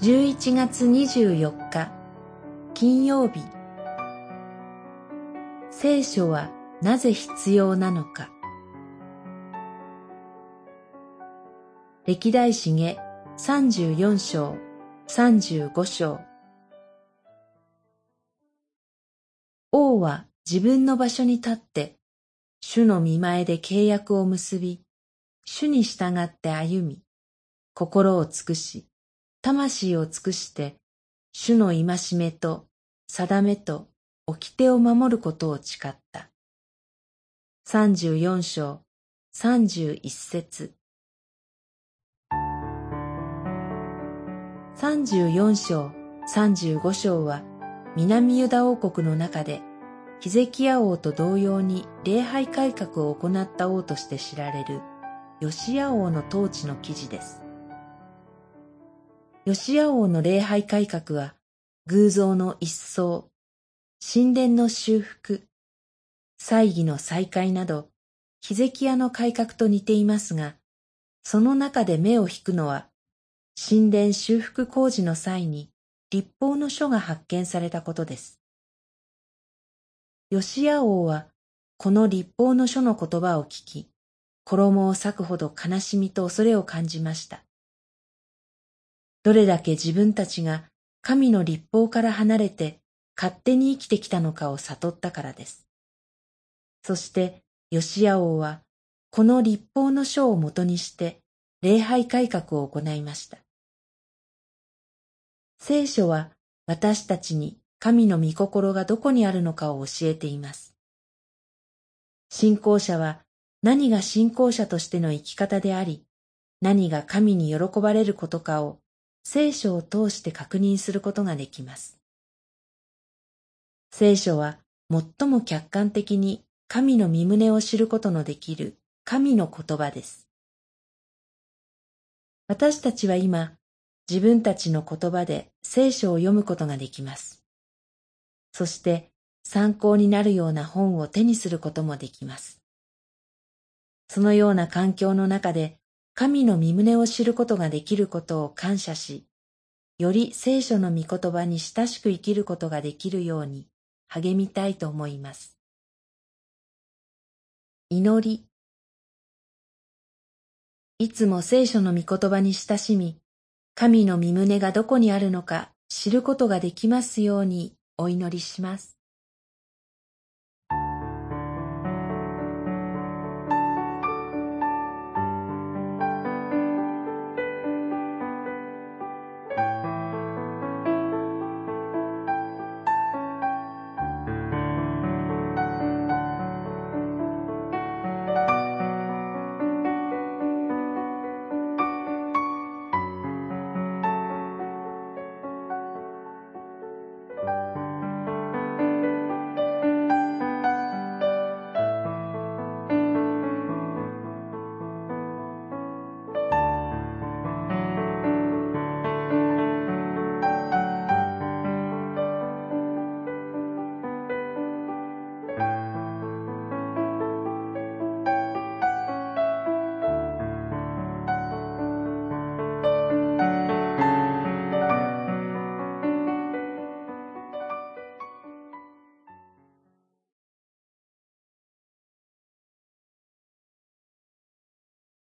11月24日金曜日。聖書はなぜ必要なのか。歴代史下34章35章。王は自分の場所に立って主の見前で契約を結び主に従って歩み心を尽くし魂を尽くして、主の戒めと定めと掟を守ることを誓った。三十四章三十一節三十四章三十五章は南ユダ王国の中でヒゼキヤ王と同様に礼拝改革を行った王として知られるヨシヤ王の統治の記事です。吉谷王の礼拝改革は、偶像の一掃、神殿の修復、祭儀の再開など、ヒゼキヤの改革と似ていますが、その中で目を引くのは、神殿修復工事の際に立法の書が発見されたことです。吉谷王は、この立法の書の言葉を聞き、衣を裂くほど悲しみと恐れを感じました。どれだけ自分たちが神の立法から離れて勝手に生きてきたのかを悟ったからです。そして吉谷王はこの立法の書をもとにして礼拝改革を行いました。聖書は私たちに神の御心がどこにあるのかを教えています。信仰者は何が信仰者としての生き方であり、何が神に喜ばれることかを聖書を通して確認することができます。聖書は最も客観的に神の身旨を知ることのできる神の言葉です。私たちは今、自分たちの言葉で聖書を読むことができます。そして参考になるような本を手にすることもできます。そのような環境の中で神の身旨を知ることができることを感謝し、より聖書の御言葉に親しく生きることができるように励みたいと思います。祈り。いつも聖書の御言葉に親しみ、神の身旨がどこにあるのか知ることができますようにお祈りします。